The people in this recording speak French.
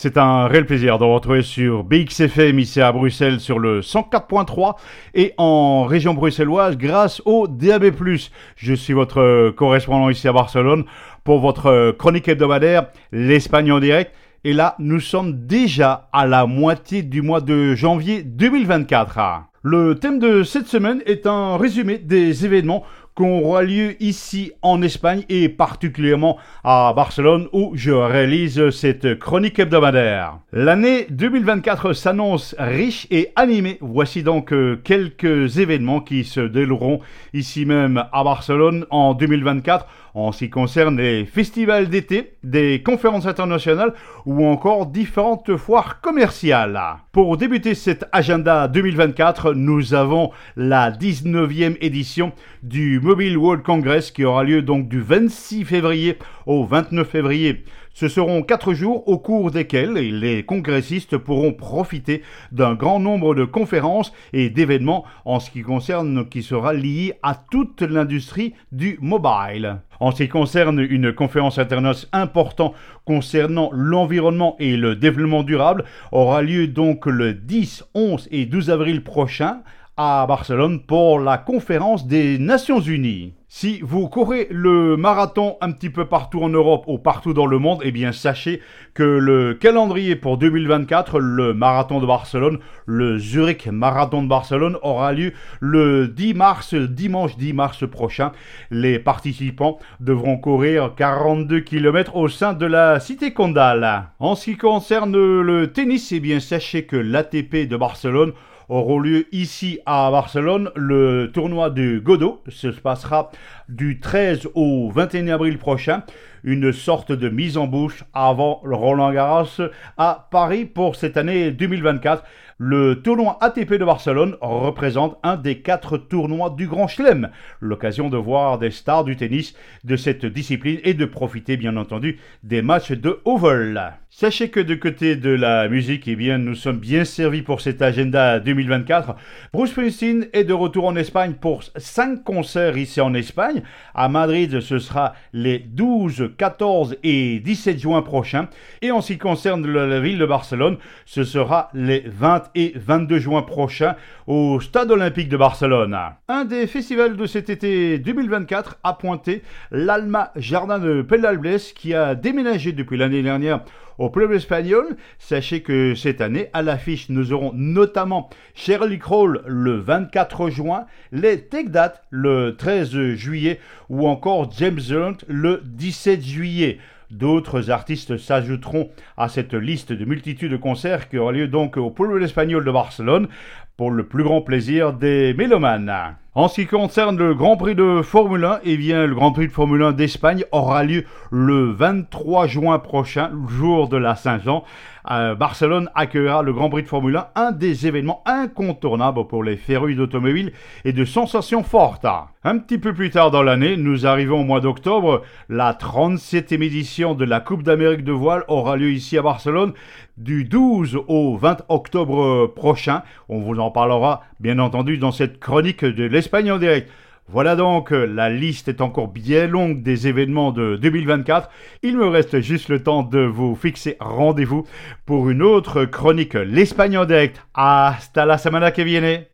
C'est un réel plaisir de vous retrouver sur BXFM ici à Bruxelles sur le 104.3 et en région bruxelloise grâce au DAB+. Je suis votre correspondant ici à Barcelone pour votre chronique hebdomadaire L'Espagne en direct. Et là, nous sommes déjà à la moitié du mois de janvier 2024. Le thème de cette semaine est un résumé des événements qu'on aura lieu ici en Espagne et particulièrement à Barcelone où je réalise cette chronique hebdomadaire. L'année 2024 s'annonce riche et animée. Voici donc euh, quelques événements qui se dérouleront ici même à Barcelone en 2024 en ce qui concerne les festivals d'été, des conférences internationales ou encore différentes foires commerciales. Pour débuter cet agenda 2024, nous avons la 19e édition du Mobile World Congress qui aura lieu donc du 26 février au 29 février. Ce seront quatre jours au cours desquels les congressistes pourront profiter d'un grand nombre de conférences et d'événements en ce qui concerne qui sera lié à toute l'industrie du mobile. En ce qui concerne une conférence internationale importante concernant l'environnement et le développement durable, aura lieu donc le 10, 11 et 12 avril prochain Barcelone pour la conférence des Nations Unies. Si vous courez le marathon un petit peu partout en Europe ou partout dans le monde, eh bien sachez que le calendrier pour 2024, le marathon de Barcelone, le Zurich Marathon de Barcelone aura lieu le 10 mars, dimanche 10 mars prochain. Les participants devront courir 42 km au sein de la cité Condal. En ce qui concerne le tennis, eh bien sachez que l'ATP de Barcelone auront lieu ici à Barcelone. Le tournoi du Godot se passera du 13 au 21 avril prochain. Une sorte de mise en bouche avant Roland Garros à Paris pour cette année 2024. Le tournoi ATP de Barcelone représente un des quatre tournois du Grand Chelem, l'occasion de voir des stars du tennis de cette discipline et de profiter bien entendu des matchs de haut vol. Sachez que de côté de la musique, eh bien, nous sommes bien servis pour cet agenda 2024. Bruce Springsteen est de retour en Espagne pour cinq concerts ici en Espagne. À Madrid, ce sera les 12, 14 et 17 juin prochains. Et en ce qui concerne la ville de Barcelone, ce sera les 20 et 22 juin prochains au Stade Olympique de Barcelone. Un des festivals de cet été 2024 a pointé l'Alma Jardin de Pelalbles qui a déménagé depuis l'année dernière au club espagnol. Sachez que cette année, à l'affiche, nous aurons notamment Shirley Crawl le 24 juin, les Tech le 13 juillet ou encore James Hunt le 17 juillet. D'autres artistes s'ajouteront à cette liste de multitudes de concerts qui aura lieu donc au Pôle espagnol de Barcelone pour le plus grand plaisir des mélomanes. En ce qui concerne le Grand Prix de Formule 1, eh bien, le Grand Prix de Formule 1 d'Espagne aura lieu le 23 juin prochain, jour de la Saint-Jean. Barcelone accueillera le Grand Prix de Formule 1, un des événements incontournables pour les férus d'automobiles et de sensations fortes. Un petit peu plus tard dans l'année, nous arrivons au mois d'octobre. La 37e édition de la Coupe d'Amérique de voile aura lieu ici à Barcelone du 12 au 20 octobre prochain. On vous en parlera bien entendu dans cette chronique de l'Espagne en direct. Voilà donc, euh, la liste est encore bien longue des événements de 2024. Il me reste juste le temps de vous fixer rendez-vous pour une autre chronique, l'Espagne en direct. Hasta la semana que viene.